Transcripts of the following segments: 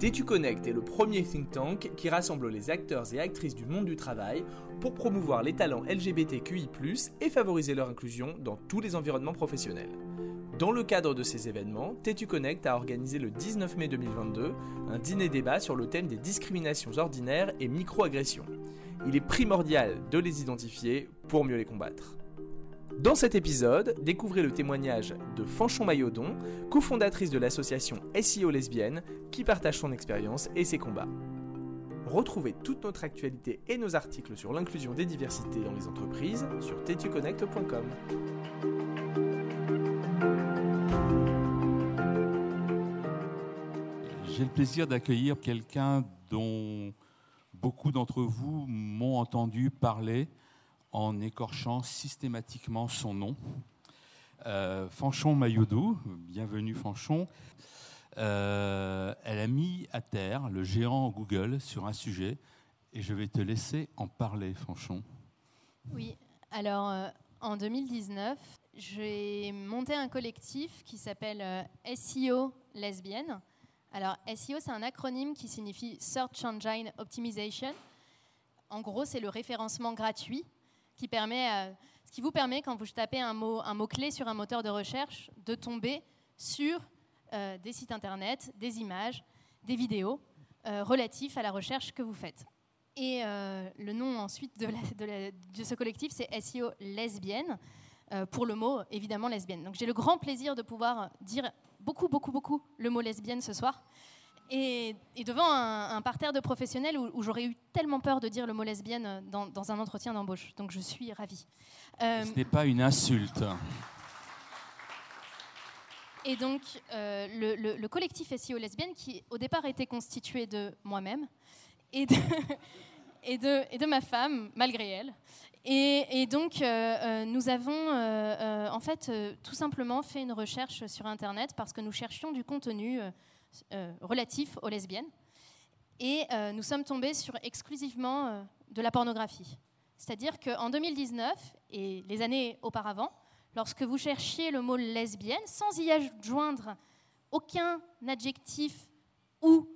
Tétu Connect est le premier think tank qui rassemble les acteurs et actrices du monde du travail pour promouvoir les talents LGBTQI+, et favoriser leur inclusion dans tous les environnements professionnels. Dans le cadre de ces événements, Tétu Connect a organisé le 19 mai 2022 un dîner-débat sur le thème des discriminations ordinaires et microagressions. Il est primordial de les identifier pour mieux les combattre. Dans cet épisode, découvrez le témoignage de Fanchon Maillodon, cofondatrice de l'association SEO Lesbienne, qui partage son expérience et ses combats. Retrouvez toute notre actualité et nos articles sur l'inclusion des diversités dans les entreprises sur tetuconnect.com. J'ai le plaisir d'accueillir quelqu'un dont beaucoup d'entre vous m'ont entendu parler en écorchant systématiquement son nom. Euh, Fanchon Mayoudou, bienvenue Fanchon. Euh, elle a mis à terre le géant Google sur un sujet et je vais te laisser en parler, Fanchon. Oui, alors euh, en 2019, j'ai monté un collectif qui s'appelle SEO Lesbienne. Alors SEO, c'est un acronyme qui signifie Search Engine Optimization. En gros, c'est le référencement gratuit qui, permet, euh, ce qui vous permet, quand vous tapez un mot, un mot clé sur un moteur de recherche, de tomber sur euh, des sites internet, des images, des vidéos euh, relatifs à la recherche que vous faites. Et le nom ensuite de, de, ce collectif, c'est SEO lesbienne, pour le mot évidemment lesbienne. Donc j'ai le grand plaisir de pouvoir dire beaucoup, beaucoup, beaucoup le mot lesbienne ce soir. Et, devant un, parterre de professionnels où, j'aurais eu tellement peur de dire le mot lesbienne dans, un entretien d'embauche. Donc je suis ravie. Euh, Ce n'est pas une insulte. Et donc euh, le, collectif SEO lesbienne, qui au départ était constitué de moi-même et de, et, de, et de ma femme, malgré elle. Et, donc, euh, nous avons en fait tout simplement fait une recherche sur Internet parce que nous cherchions du contenu euh, relatif aux lesbiennes. Et euh, nous sommes tombés sur exclusivement euh, de la pornographie. C'est-à-dire qu'en 2019 et les années auparavant, lorsque vous cherchiez le mot lesbienne, sans y adjoindre aucun adjectif ou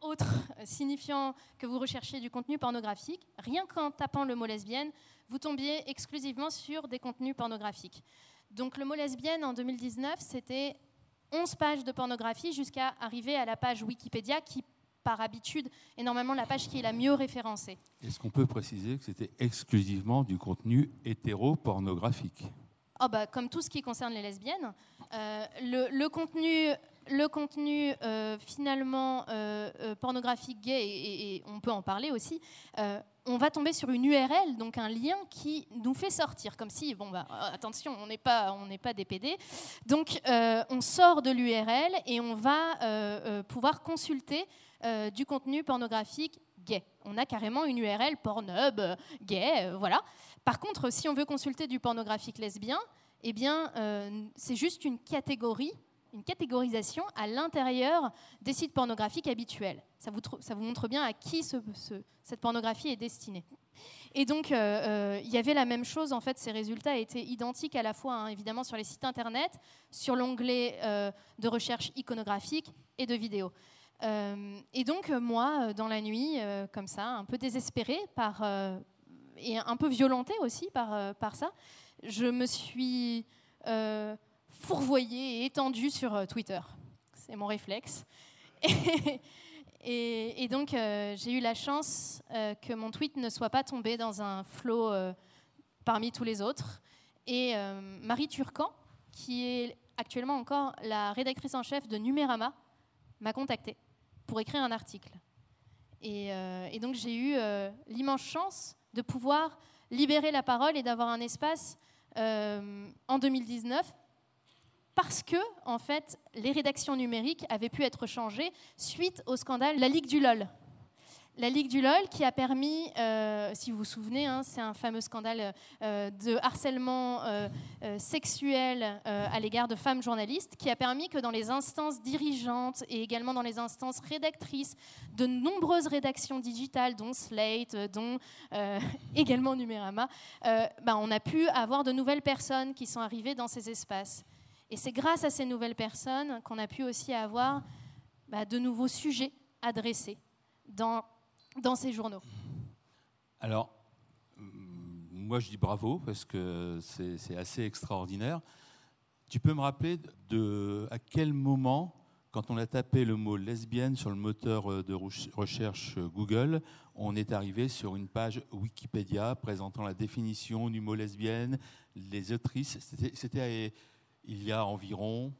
autre signifiant que vous recherchiez du contenu pornographique, rien qu'en tapant le mot lesbienne, vous tombiez exclusivement sur des contenus pornographiques. Donc le mot lesbienne en 2019, c'était 11 pages de pornographie jusqu'à arriver à la page Wikipédia qui, par habitude, est normalement la page qui est la mieux référencée. Est-ce qu'on peut préciser que c'était exclusivement du contenu hétéropornographique? Oh bah, Comme tout ce qui concerne les lesbiennes. Euh, le, contenu, le contenu euh, finalement euh, pornographique gay, et, on peut en parler aussi, on va tomber sur une URL, donc un lien qui nous fait sortir, comme si, bon, bah, attention, on n'est pas, on n'est pas des. Donc, euh, on sort de l'URL et on va euh, euh, pouvoir consulter du contenu pornographique gay. On a carrément une URL Pornhub gay, voilà. Par contre, si on veut consulter du pornographique lesbien, eh bien, c'est juste une catégorie une catégorisation à l'intérieur des sites pornographiques habituels. Ça vous, montre bien à qui cette pornographie est destinée. Et donc, euh, euh, il y avait la même chose, en fait, ces résultats étaient identiques à la fois, hein, évidemment, sur les sites internet, sur l'onglet euh, de recherche iconographique et de vidéo. et donc, moi, dans la nuit, comme ça, un peu désespérée par, et un peu violentée aussi par ça, je me suis fourvoyé et étendu sur euh, Twitter. C'est mon réflexe. Et, donc, euh, j'ai eu la chance euh, que mon tweet ne soit pas tombé dans un flot parmi tous les autres. Et Marie Turcan, qui est actuellement encore la rédactrice en chef de Numérama, m'a contactée pour écrire un article. Et donc, j'ai eu l'immense chance de pouvoir libérer la parole et d'avoir un espace en 2019 parce que, en fait, les rédactions numériques avaient pu être changées suite au scandale La Ligue du LOL. La Ligue du LOL qui a permis, euh, si vous vous souvenez, hein, c'est un fameux scandale euh, de harcèlement euh, sexuel à l'égard de femmes journalistes, qui a permis que dans les instances dirigeantes et également dans les instances rédactrices de nombreuses rédactions digitales, dont Slate, dont également Numérama, ben, on a pu avoir de nouvelles personnes qui sont arrivées dans ces espaces. Et c'est grâce à ces nouvelles personnes qu'on a pu aussi avoir bah, de nouveaux sujets adressé dans, dans ces journaux. Alors, moi je dis bravo parce que c'est assez extraordinaire. Tu peux me rappeler de à quel moment, quand on a tapé le mot lesbienne sur le moteur de recherche Google, on est arrivé sur une page Wikipédia présentant la définition du mot lesbienne, les autrices. C'était il y a environ.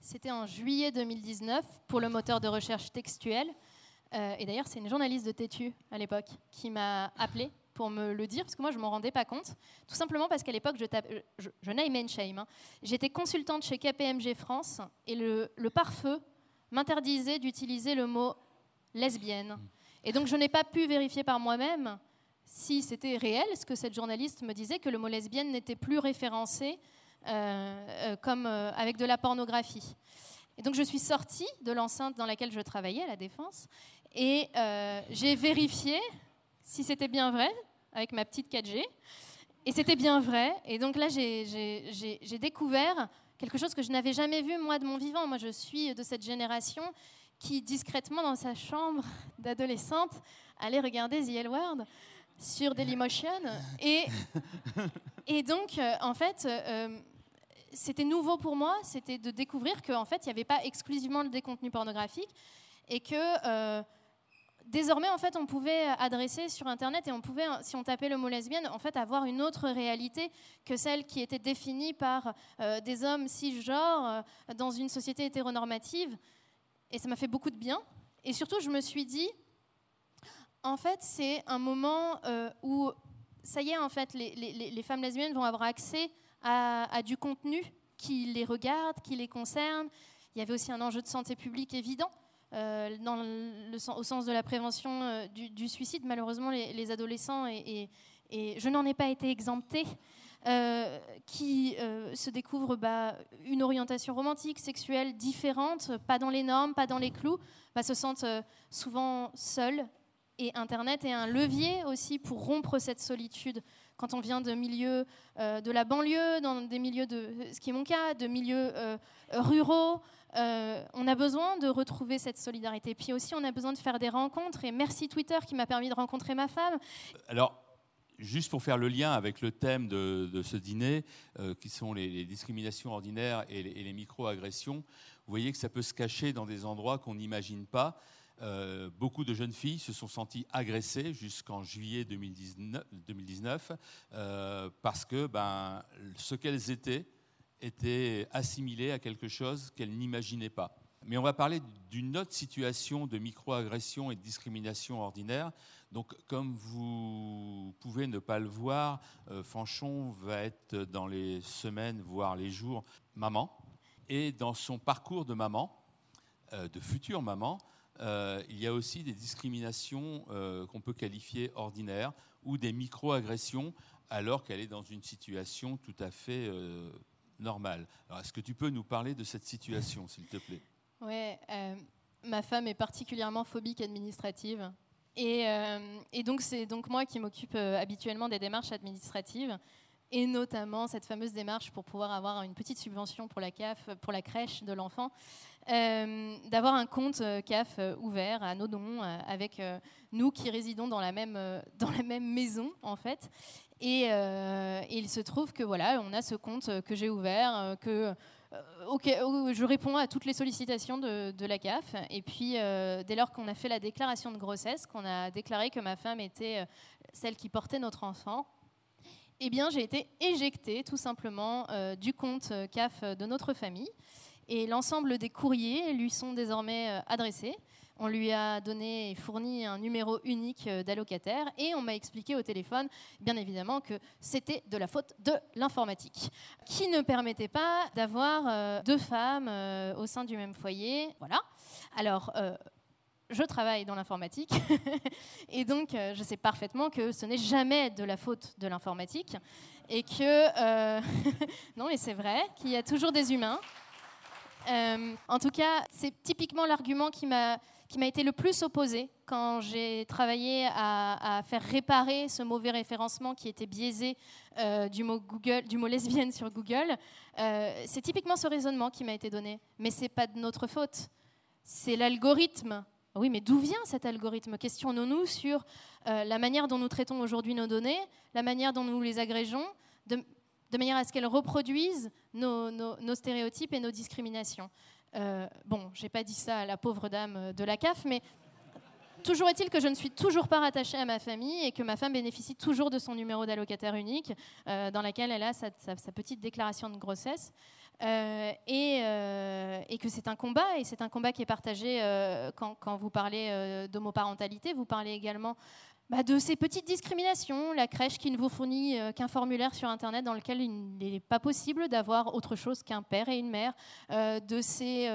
C'était en juillet 2019 pour le moteur de recherche textuel. Euh, et d'ailleurs, c'est une journaliste de Tétu à l'époque qui m'a appelé pour me le dire, parce que moi, je ne m'en rendais pas compte. Tout simplement parce qu'à l'époque, je, je, je name shame. Hein. J'étais consultante chez KPMG France et le, pare-feu m'interdisait d'utiliser le mot lesbienne. Et donc, je n'ai pas pu vérifier par moi-même si c'était réel, ce que cette journaliste me disait, que le mot lesbienne n'était plus référencé euh, euh, comme euh, avec de la pornographie. Et donc, je suis sortie de l'enceinte dans laquelle je travaillais, à la Défense, et j'ai vérifié si c'était bien vrai avec ma petite 4G. Et c'était bien vrai. Et donc là, j'ai découvert quelque chose que je n'avais jamais vu, moi, de mon vivant. Moi, je suis de cette génération qui, discrètement, dans sa chambre d'adolescente, allait regarder The L Word sur Dailymotion. Et, et donc, euh, en fait, euh, c'était nouveau pour moi, c'était de découvrir qu'en fait, il n'y avait pas exclusivement des contenus pornographiques et que... Euh, désormais, en fait, on pouvait adresser sur Internet et on pouvait, si on tapait le mot lesbienne, en fait, avoir une autre réalité que celle qui était définie par euh, des hommes cisgenres euh, dans une société hétéronormative. Et ça m'a fait beaucoup de bien. Et surtout, je me suis dit, en fait, c'est un moment où, ça y est, en fait, les, femmes lesbiennes vont avoir accès à, du contenu qui les regarde, qui les concerne. Il y avait aussi un enjeu de santé publique évident. Euh, au sens de la prévention euh, du, suicide. Malheureusement, les, adolescents, et, je n'en ai pas été exemptée, euh, qui se découvrent bah, une orientation romantique, sexuelle différente, pas dans les normes, pas dans les clous, bah, se sentent souvent seuls. Et Internet est un levier aussi pour rompre cette solitude. Quand on vient de milieux de la banlieue, dans des milieux de, ce qui est mon cas, de milieux ruraux, euh, on a besoin de retrouver cette solidarité. Puis aussi, on a besoin de faire des rencontres. Et merci Twitter qui m'a permis de rencontrer ma femme. Alors, juste pour faire le lien avec le thème de, ce dîner, euh, qui sont les, discriminations ordinaires et les, micro-agressions, vous voyez que ça peut se cacher dans des endroits qu'on n'imagine pas. Euh, beaucoup de jeunes filles se sont senties agressées jusqu'en juillet 2019, parce que ben, ce qu'elles étaient était assimilée à quelque chose qu'elle n'imaginait pas. Mais on va parler d'une autre situation de microagression et de discrimination ordinaire. Donc, comme vous pouvez ne pas le voir, euh, Fanchon va être dans les semaines, voire les jours, maman. Et dans son parcours de maman, euh, de future maman, euh, il y a aussi des discriminations qu'on peut qualifier ordinaires ou des microagressions alors qu'elle est dans une situation tout à fait normal. Alors, est-ce que tu peux nous parler de cette situation, s'il te plaît? Oui, euh, ma femme est particulièrement phobique administrative. Et, euh, et donc, c'est donc moi qui m'occupe euh, habituellement des démarches administratives, et notamment cette fameuse démarche pour pouvoir avoir une petite subvention pour la CAF, pour la crèche de l'enfant, d'avoir un compte CAF ouvert à nos dons, avec nous qui résidons dans la même, dans la même maison, en fait. Euh, et, il se trouve que voilà, on a ce compte que j'ai ouvert, euh, que euh, je réponds à toutes les sollicitations de, la CAF. Et puis, dès lors qu'on a fait la déclaration de grossesse, qu'on a déclaré que ma femme était celle qui portait notre enfant, eh bien, j'ai été éjectée tout simplement du compte CAF de notre famille. Et l'ensemble des courriers lui sont désormais adressés. On lui a donné et fourni un numéro unique euh, d'allocataire et on m'a expliqué au téléphone, bien évidemment, que c'était de la faute de l'informatique, qui ne permettait pas d'avoir euh, deux femmes euh, au sein du même foyer. Voilà. Alors, je travaille dans l'informatique et donc je sais parfaitement que ce n'est jamais de la faute de l'informatique et que non mais c'est vrai qu'il y a toujours des humains. en tout cas, c'est typiquement l'argument qui m'a été le plus opposé quand j'ai travaillé à, faire réparer ce mauvais référencement qui était biaisé euh, du, mot Google, du mot lesbienne sur Google. Euh, c'est typiquement ce raisonnement qui m'a été donné. Mais ce n'est pas de notre faute. C'est l'algorithme Oui, mais d'où vient cet algorithme? Questionnons-nous sur la manière dont nous traitons aujourd'hui nos données, la manière dont nous les agrégeons, de, manière à ce qu'elles reproduisent nos, stéréotypes et nos discriminations. bon, j'ai pas dit ça à la pauvre dame de la CAF, mais Toujours est-il que je ne suis toujours pas rattachée à ma famille et que ma femme bénéficie toujours de son numéro d'allocataire unique, euh, dans laquelle elle a sa, petite déclaration de grossesse. Euh, euh, et, que c'est un combat, et c'est un combat qui est partagé quand, vous parlez d'homoparentalité. Vous parlez également bah, de ces petites discriminations, la crèche qui ne vous fournit qu'un formulaire sur Internet dans lequel il n'est pas possible d'avoir autre chose qu'un père et une mère, de ces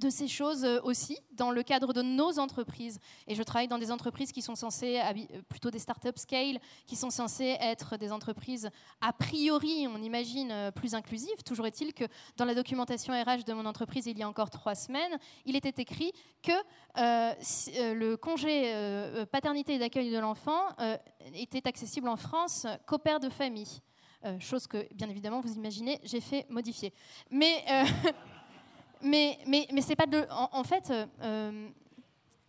de ces choses euh, aussi dans le cadre de nos entreprises. Et je travaille dans des entreprises qui sont censées, euh, plutôt des startups scale, qui sont censées être des entreprises a priori, on imagine, euh, plus inclusives. Toujours est-il que dans la documentation RH de mon entreprise, il y a encore trois semaines, il était écrit que le congé paternité et d'accueil de l'enfant était accessible en France qu'aux pères de famille. chose que, bien évidemment, vous imaginez, j'ai fait modifier. Mais mais, c'est pas. En, fait, euh, euh,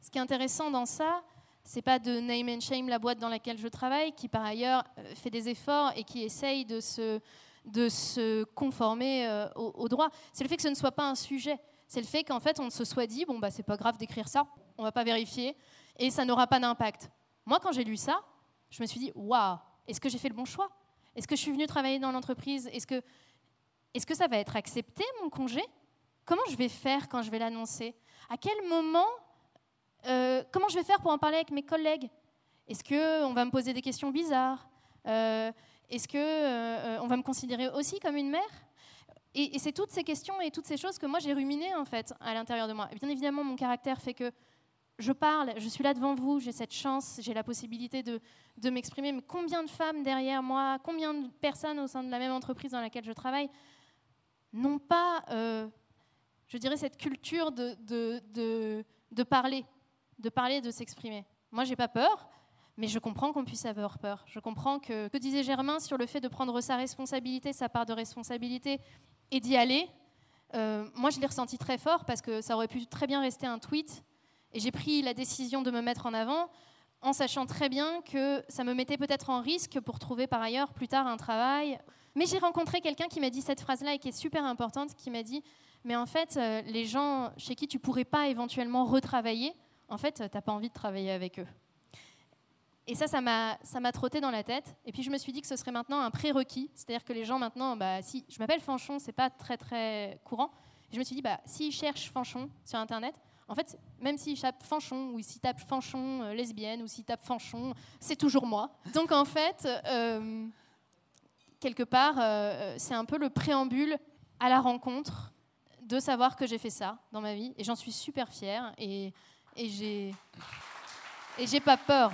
ce qui est intéressant dans ça, c'est pas de name and shame la boîte dans laquelle je travaille, qui par ailleurs euh, fait des efforts et qui essaye de se, de se conformer au, droit. C'est le fait que ce ne soit pas un sujet. C'est le fait qu'en fait, on se soit dit, bon, bah, c'est pas grave d'écrire ça, on va pas vérifier, et ça n'aura pas d'impact. Moi, quand j'ai lu ça, je me suis dit, waouh, est-ce que j'ai fait le bon choix? Est-ce que je suis venue travailler dans l'entreprise? Est -ce que ça va être accepté, mon congé? Comment je vais faire quand je vais l'annoncer? À quel moment euh, Comment je vais faire pour en parler avec mes collègues? Est-ce qu'on va me poser des questions bizarres? Euh, Est-ce qu'on euh, va me considérer aussi comme une mère? Et, c'est toutes ces questions et toutes ces choses que moi j'ai ruminées en fait à l'intérieur de moi. bien évidemment, mon caractère fait que je parle, je suis là devant vous, j'ai cette chance, j'ai la possibilité de m'exprimer. Mais combien de femmes derrière moi, combien de personnes au sein de la même entreprise dans laquelle je travaille n'ont pas je dirais, cette culture de, de, de, parler, de parler, de s'exprimer. Moi, j'ai pas peur, mais je comprends qu'on puisse avoir peur. Je comprends que, que disait Germain sur le fait de prendre sa responsabilité, sa part de responsabilité, et d'y aller. Euh, moi, je l'ai ressenti très fort parce que ça aurait pu très bien rester un tweet, et j'ai pris la décision de me mettre en avant en sachant très bien que ça me mettait peut-être en risque pour trouver par ailleurs plus tard un travail. Mais j'ai rencontré quelqu'un qui m'a dit cette phrase-là et qui est super importante, qui m'a dit mais en fait, euh, les gens chez qui tu pourrais pas éventuellement retravailler, en fait, tu n'as pas envie de travailler avec eux. Et ça, ça m'a, trotté dans la tête. Et puis je me suis dit que ce serait maintenant un prérequis, c'est-à-dire que les gens maintenant, bah, si je m'appelle Fanchon, c'est pas très très courant. je me suis dit, bah, s'ils cherchent Fanchon sur Internet, en fait, même s'ils tapent Fanchon ou s'ils tapent Fanchon euh, lesbienne ou s'ils tapent Fanchon, c'est toujours moi. Donc en fait, euh, quelque part, c'est un peu le préambule à la rencontre de savoir que j'ai fait ça dans ma vie et j'en suis super fière et, et j'ai et j'ai pas peur.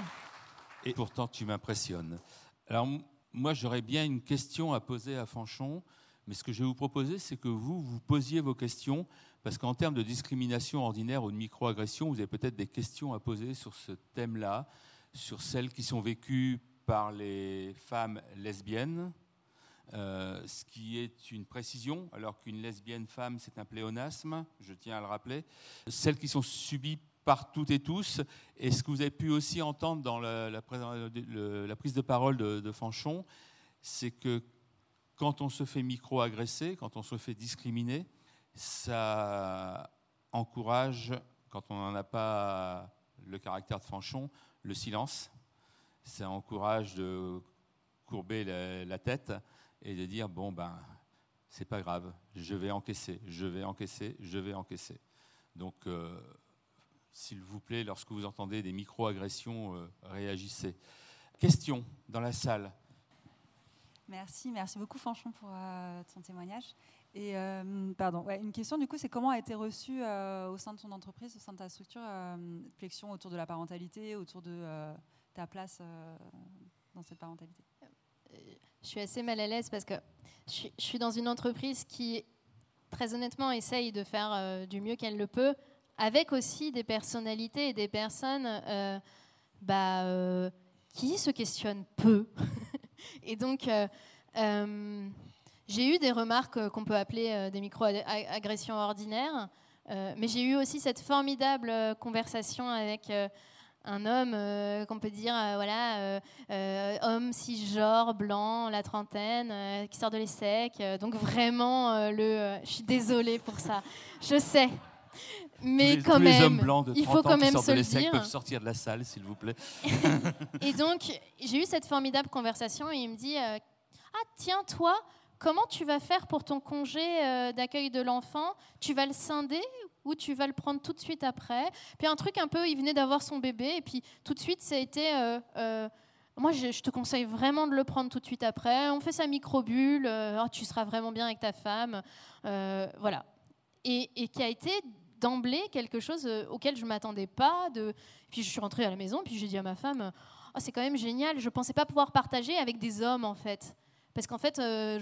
Et pourtant tu m'impressionnes. Alors moi j'aurais bien une question à poser à Fanchon, mais ce que je vais vous proposer c'est que vous vous posiez vos questions parce qu'en termes de discrimination ordinaire ou de microagression, vous avez peut-être des questions à poser sur ce thème-là, sur celles qui sont vécues par les femmes lesbiennes, euh, ce qui est une précision, alors qu'une lesbienne femme, c'est un pléonasme, je tiens à le rappeler. Celles qui sont subies par toutes et tous, et ce que vous avez pu aussi entendre dans la, prise de parole de, Fanchon, c'est que quand on se fait micro-agresser, quand on se fait discriminer, ça encourage, quand on n'en a pas le caractère de Fanchon, le silence. Ça encourage de courber la tête et de dire bon ben c'est pas grave, je vais encaisser, je vais encaisser, je vais encaisser. Donc euh, s'il vous plaît, lorsque vous entendez des micro-agressions, euh, réagissez. Question dans la salle. Merci, merci beaucoup Fanchon pour euh, ton témoignage. Et pardon, une question du coup, c'est comment a été reçue au sein de ton entreprise, au sein de ta structure, flexion autour de la parentalité, autour de ta place dans cette parentalité? Je suis assez mal à l'aise parce que je suis, dans une entreprise qui, très honnêtement, essaye de faire euh, du mieux qu'elle le peut, avec aussi des personnalités et des personnes euh, bah, euh, qui se questionnent peu. et donc, j'ai eu des remarques qu'on peut appeler des micro-agressions ordinaires. mais j'ai eu aussi cette formidable conversation avec un homme qu'on peut dire, voilà, homme cisgenre, blanc, la trentaine, qui sort de l'ESSEC. donc vraiment, le, je suis désolée pour ça. Je sais. Mais quand même, hommes blancs de 30 il faut quand même se de le dire. peuvent sortir de la salle, s'il vous plaît. et donc, j'ai eu cette formidable conversation et il me dit Ah, tiens, toi, comment tu vas faire pour ton congé euh, d'accueil de l'enfant? Tu vas le scinder ou tu vas le prendre tout de suite après? Puis un truc un peu, il venait d'avoir son bébé et puis tout de suite, ça a été. Euh, euh, moi, je, te conseille vraiment de le prendre tout de suite après. On fait sa microbulle. Oh, tu seras vraiment bien avec ta femme. voilà. Et, qui a été d'emblée quelque chose auquel je ne m'attendais pas. Puis je suis rentrée à la maison, puis j'ai dit à ma femme, oh, c'est quand même génial, je ne pensais pas pouvoir partager avec des hommes en fait. Parce qu'en fait, euh,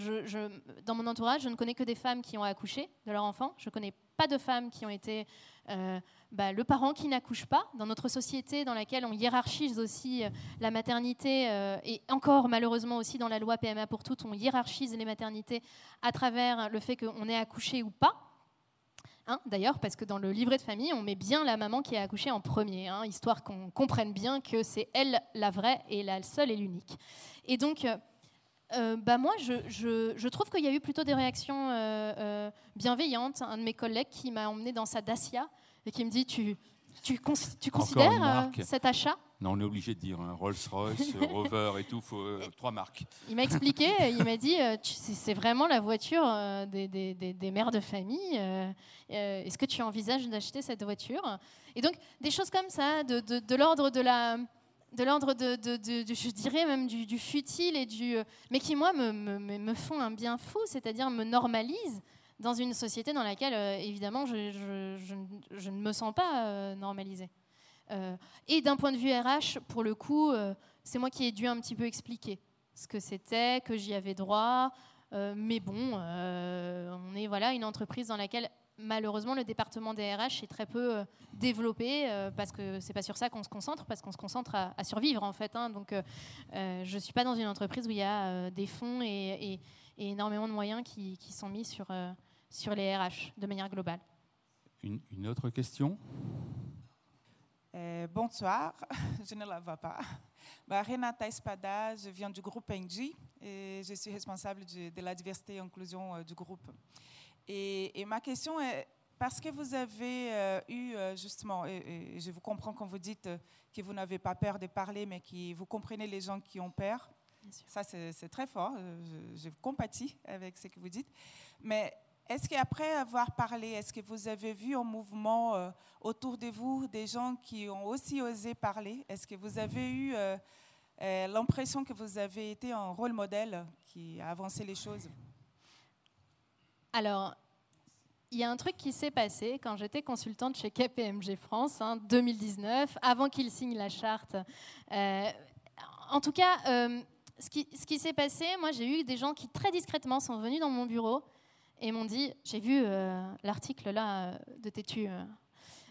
dans mon entourage, je ne connais que des femmes qui ont accouché de leur enfant. Je ne connais pas de femmes qui ont été euh, bah, le parent qui n'accouche pas. Dans notre société dans laquelle on hiérarchise aussi la maternité, et encore malheureusement aussi dans la loi PMA pour toutes, on hiérarchise les maternités à travers le fait qu'on est accouché ou pas. Hein, d'ailleurs, parce que dans le livret de famille, on met bien la maman qui a accouché en premier, hein, histoire qu'on comprenne bien que c'est elle la vraie et la seule et l'unique. Et donc, euh, euh, bah moi, je, trouve qu'il y a eu plutôt des réactions euh, bienveillantes. Un de mes collègues qui m'a emmené dans sa Dacia et qui me dit Tu, tu, tu considères cet achat? Non, on est obligé de dire hein, Rolls-Royce, Rover et tout, faut, euh, trois marques. Il m'a expliqué, il m'a dit euh, c'est vraiment la voiture euh, des, des, des, mères de famille. Est-ce que tu envisages d'acheter cette voiture? Et donc, des choses comme ça, de, de, de l'ordre de la. De l'ordre de, je dirais même du, futile et du, mais qui moi me, me, me font un bien fou, c'est-à-dire me normalisent dans une société dans laquelle évidemment je, je, je, ne me sens pas normalisée. Euh, et d'un point de vue RH, pour le coup, euh, c'est moi qui ai dû un petit peu expliquer ce que c'était, que j'y avais droit. Euh, mais bon, on est voilà une entreprise dans laquelle malheureusement le département des RH est très peu développé parce que c'est pas sur ça qu'on se concentre, parce qu'on se concentre à, survivre en fait. Hein. donc je suis pas dans une entreprise où il y a des fonds et, énormément de moyens qui, sont mis sur, sur les RH de manière globale. une autre question? Euh, bonsoir, je ne la vois pas. Bah, Renata Espada, je viens du groupe NG et je suis responsable de, la diversité et inclusion euh, du groupe. Et, ma question est, parce que vous avez euh, eu justement, et, je vous comprends quand vous dites que vous n'avez pas peur de parler, mais que vous comprenez les gens qui ont peur. Ça, c'est très fort. Je, je compatis avec ce que vous dites. Mais est-ce qu'après avoir parlé, est-ce que vous avez vu un mouvement euh, autour de vous des gens qui ont aussi osé parler? Est-ce que vous avez eu euh, euh, l'impression que vous avez été un rôle modèle qui a avancé les choses? Alors, il y a un truc qui s'est passé quand j'étais consultante chez KPMG France, en hein, 2019, avant qu'ils signent la charte. en tout cas, ce qui, ce qui s'est passé, moi j'ai eu des gens qui très discrètement sont venus dans mon bureau et m'ont dit J'ai vu euh, l'article là euh, de Tétu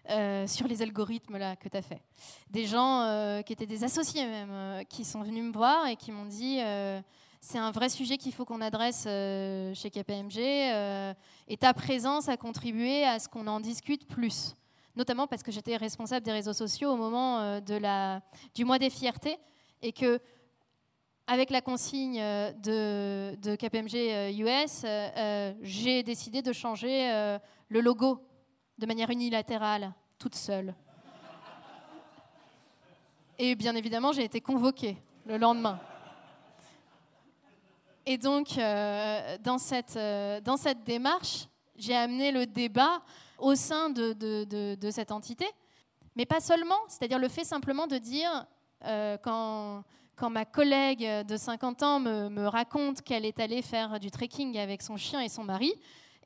euh, sur les algorithmes là que tu as fait. Des gens qui étaient des associés même, qui sont venus me voir et qui m'ont dit c'est un vrai sujet qu'il faut qu'on adresse chez KPMG et ta présence a contribué à ce qu'on en discute plus. Notamment parce que j'étais responsable des réseaux sociaux au moment de la, du mois des fiertés et que avec la consigne euh, de, KPMG US, euh, euh, j'ai décidé de changer le logo de manière unilatérale, toute seule. Et bien évidemment, j'ai été convoquée le lendemain. Et donc, dans, cette, dans cette démarche, j'ai amené le débat au sein de, de, cette entité, mais pas seulement, c'est-à-dire le fait simplement de dire, quand quand ma collègue de 50 ans me, raconte qu'elle est allée faire du trekking avec son chien et son mari,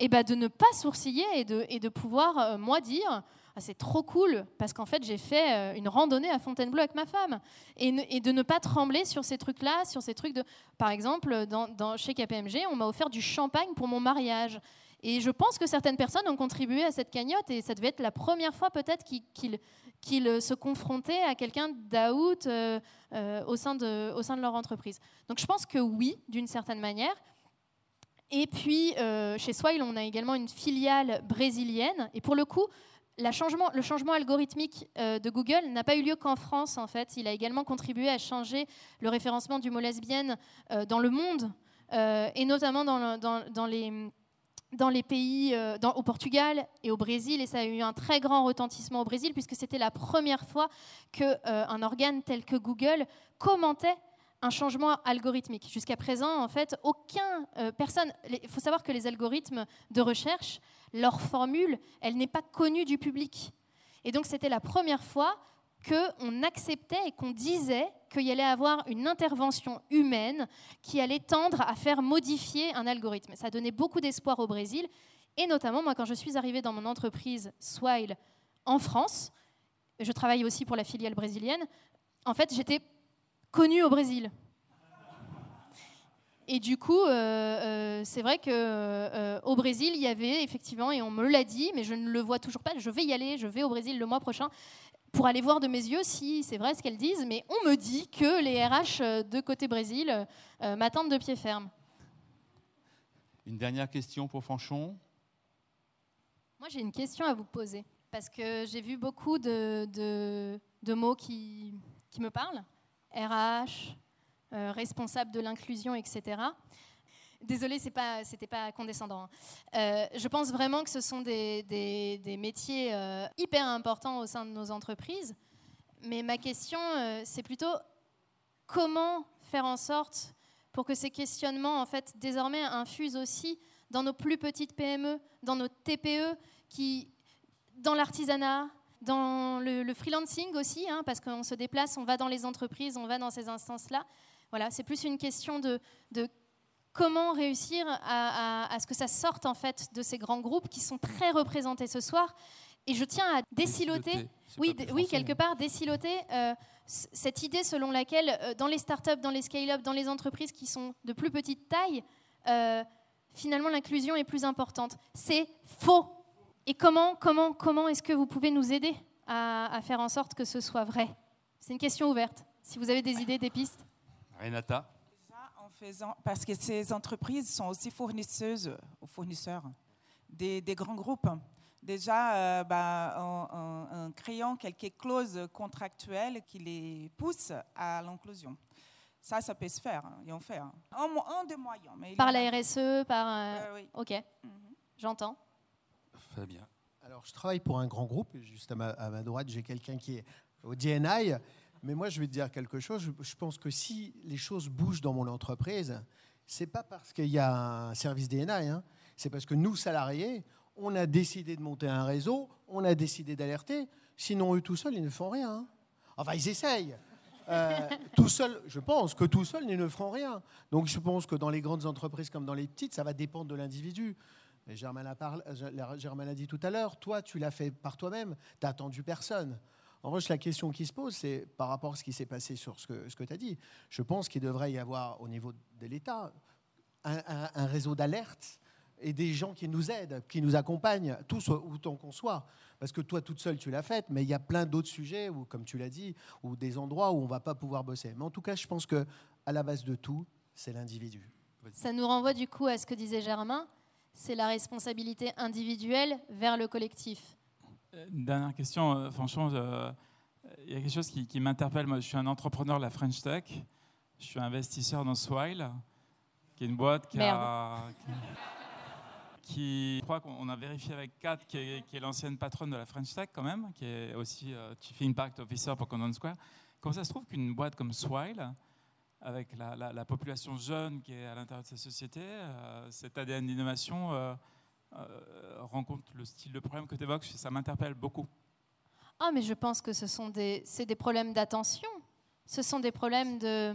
et eh ben de ne pas sourciller et de, et de pouvoir, euh, moi, dire c'est trop cool parce qu'en fait j'ai fait euh, une randonnée à Fontainebleau avec ma femme et, de ne pas trembler sur ces trucs là sur ces trucs de par exemple dans, chez KPMG on m'a offert du champagne pour mon mariage et je pense que certaines personnes ont contribué à cette cagnotte et ça devait être la première fois peut-être qu'ils qu'ils se confrontaient à quelqu'un d'out euh, euh, au, sein de, au sein de leur entreprise. Donc je pense que oui, d'une certaine manière. Et puis, chez Swile, on a également une filiale brésilienne. Et pour le coup, le changement algorithmique de Google n'a pas eu lieu qu'en France, en fait. Il a également contribué à changer le référencement du mot lesbienne dans le monde, et notamment dans les pays, euh, au Portugal et au Brésil, et ça a eu un très grand retentissement au Brésil, puisque c'était la première fois qu'un euh, organe tel que Google commentait un changement algorithmique. Jusqu'à présent, en fait, aucun euh, personne. Il faut savoir que les algorithmes de recherche, leur formule, elle n'est pas connue du public. Et donc, c'était la première fois qu'on acceptait et qu'on disait qu'il allait avoir une intervention humaine qui allait tendre à faire modifier un algorithme. Ça donnait beaucoup d'espoir au Brésil. Et notamment, moi, quand je suis arrivée dans mon entreprise Swile en France, je travaille aussi pour la filiale brésilienne, en fait, j'étais connue au Brésil. Et du coup, euh, euh, c'est vrai qu'au euh, au Brésil, il y avait effectivement, et on me l'a dit, mais je ne le vois toujours pas, je vais y aller, je vais au Brésil le mois prochain, pour aller voir de mes yeux si c'est vrai ce qu'elles disent, mais on me dit que les RH de côté Brésil m'attendent de pied ferme. Une dernière question pour Fanchon Moi, j'ai une question à vous poser, parce que j'ai vu beaucoup de, de, mots qui, qui, me parlent. RH, euh, responsable de l'inclusion, etc. Désolée, ce pas, c'était pas condescendant. Hein. Euh, je pense vraiment que ce sont des, métiers euh, hyper importants au sein de nos entreprises. Mais ma question, c'est plutôt comment faire en sorte pour que ces questionnements, en fait, désormais infusent aussi dans nos plus petites PME, dans nos TPE, qui, dans l'artisanat, dans le, freelancing aussi, hein, parce qu'on se déplace, on va dans les entreprises, on va dans ces instances-là. Voilà, c'est plus une question de, de comment réussir à, ce que ça sorte en fait de ces grands groupes qui sont très représentés ce soir. Et je tiens à déciloter, oui, oui, quelque part, déciloter euh, cette idée selon laquelle euh, dans les startups, dans les scale-up, dans les entreprises qui sont de plus petite taille, euh, finalement l'inclusion est plus importante. C'est faux. Et comment, comment, comment est-ce que vous pouvez nous aider à, à faire en sorte que ce soit vrai? C'est une question ouverte. Si vous avez des idées, des pistes. Renata parce que ces entreprises sont aussi fournisseuses ou fournisseurs des, grands groupes. Déjà, euh, bah, en, créant quelques clauses contractuelles qui les poussent à l'inclusion. Ça, ça peut se faire, hein, et on fait. Hein. Un, des moyens. Mais par la RSE, par... Euh, oui. Ok, mhm. j'entends. Fabien. Alors, je travaille pour un grand groupe. Juste à ma, droite, j'ai quelqu'un qui est au DNI. Mais moi, je vais te dire quelque chose. Je, pense que si les choses bougent dans mon entreprise, c'est pas parce qu'il y a un service DNA, hein. c'est parce que nous, salariés, on a décidé de monter un réseau, on a décidé d'alerter. Sinon, eux tout seuls, ils ne font rien. Hein. Enfin, ils essayent. Euh, tout seul, je pense que tout seul, ils ne feront rien. Donc, je pense que dans les grandes entreprises comme dans les petites, ça va dépendre de l'individu. Germain a, dit tout à l'heure, toi, tu l'as fait par toi-même, tu n'as attendu personne. En revanche, la question qui se pose, c'est par rapport à ce qui s'est passé sur ce que, tu as dit. Je pense qu'il devrait y avoir au niveau de l'État un, réseau d'alerte et des gens qui nous aident, qui nous accompagnent, tous autant qu'on soit. Parce que toi, toute seule, tu l'as faite, mais il y a plein d'autres sujets, comme tu l'as dit, ou des endroits où on ne va pas pouvoir bosser. Mais en tout cas, je pense que à la base de tout, c'est l'individu. Ça nous renvoie du coup à ce que disait Germain, c'est la responsabilité individuelle vers le collectif. Une dernière question, euh, franchement, il y a quelque chose qui, m'interpelle. Moi, je suis un entrepreneur de la French Tech. Je suis investisseur dans Swile, qui est une boîte qui a. Qui, je crois qu'on a vérifié avec Kat, qui est, l'ancienne patronne de la French Tech, quand même, qui est aussi euh, Chief Impact Officer pour Condon Square. Comment ça se trouve qu'une boîte comme Swile, avec la, population jeune qui est à l'intérieur de sa société, euh, cet ADN d'innovation, euh, rencontre le style de problème que tu évoques, ça m'interpelle beaucoup. Ah, mais je pense que ce sont des, des problèmes d'attention. Ce sont des problèmes de.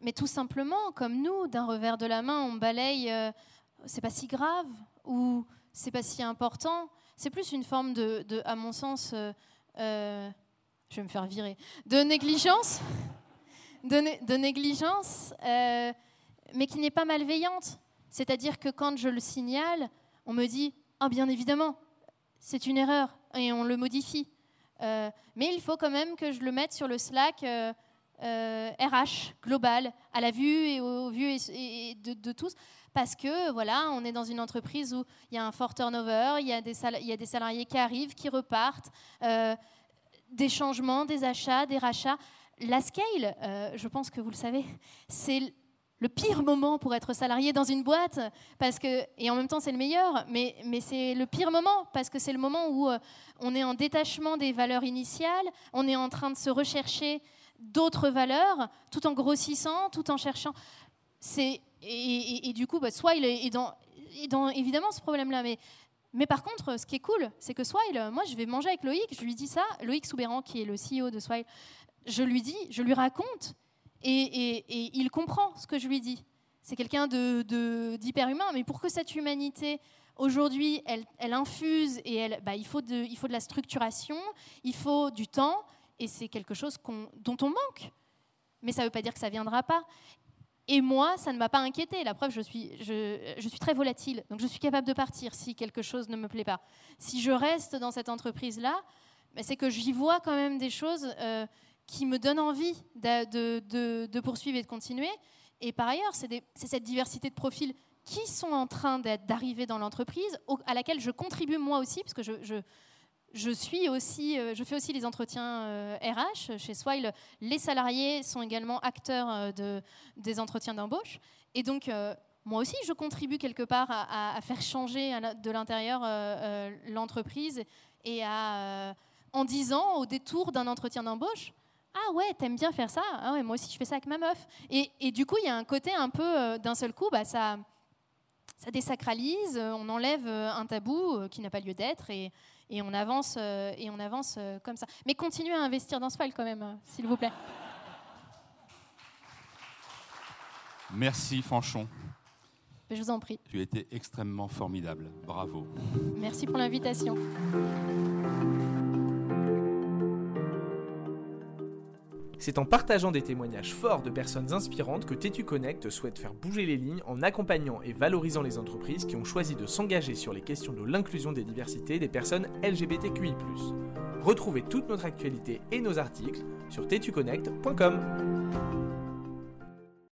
Mais tout simplement, comme nous, d'un revers de la main, on balaye. Euh, c'est pas si grave ou c'est pas si important. C'est plus une forme de, à mon sens, euh, je vais me faire virer, de négligence, de, négligence, mais qui n'est pas malveillante. C'est-à-dire que quand je le signale, on me dit Ah, bien évidemment, c'est une erreur et on le modifie. Euh, mais il faut quand même que je le mette sur le Slack RH euh, euh, global, à la vue et au vu et, de, tous, parce que voilà, on est dans une entreprise où il y a un fort turnover, il y a des, salariés qui arrivent, qui repartent, euh, des changements, des achats, des rachats. La scale, euh, je pense que vous le savez, c'est le pire moment pour être salarié dans une boîte, parce que, et en même temps c'est le meilleur, mais, mais c'est le pire moment, parce que c'est le moment où euh, on est en détachement des valeurs initiales, on est en train de se rechercher d'autres valeurs, tout en grossissant, tout en cherchant. Et, du coup, bah, est dans, dans évidemment ce problème-là, mais mais par contre, ce qui est cool, c'est que Swile, moi je vais manger avec Loïc, je lui dis ça, Loïc Soubéran qui est le CEO de Swile, je lui dis, je lui raconte, et, il comprend ce que je lui dis. C'est quelqu'un de, d'hyper-humain, mais pour que cette humanité, aujourd'hui, elle, infuse, et bah, il, faut de, la structuration, il faut du temps, et c'est quelque chose dont on manque. Mais ça ne veut pas dire que ça ne viendra pas. Et moi, ça ne m'a pas inquiété. La preuve, je suis, je, je, suis très volatile. Donc, je suis capable de partir si quelque chose ne me plaît pas. Si je reste dans cette entreprise-là, bah, c'est que j'y vois quand même des choses euh, qui me donnent envie de, poursuivre et de continuer. Et par ailleurs, c'est cette diversité de profils qui sont en train d'arriver dans l'entreprise, à laquelle je contribue moi aussi, parce que je, suis aussi, euh, je fais aussi les entretiens RH. Euh, chez Swile, les salariés sont également acteurs euh, de, des entretiens d'embauche. Et donc, moi aussi, je contribue quelque part à, faire changer de l'intérieur l'entreprise et en disant au détour d'un entretien d'embauche, ah ouais, t'aimes bien faire ça? Ah ouais, moi aussi je fais ça avec ma meuf. Et, et du coup, il y a un côté un peu, d'un seul coup, bah, ça, ça désacralise, on enlève un tabou qui n'a pas lieu d'être. Et, et on avance, euh, et on avance euh, comme ça. Mais continuez à investir dans ce file quand même, euh, s'il vous plaît. Merci Fanchon. Je vous en prie. Tu as été extrêmement formidable. Bravo. Merci pour l'invitation. C'est en partageant des témoignages forts de personnes inspirantes que Tétu Connect souhaite faire bouger les lignes en accompagnant et valorisant les entreprises qui ont choisi de s'engager sur les questions de l'inclusion des diversités des personnes LGBTQI. Retrouvez toute notre actualité et nos articles sur tetuconnect.com.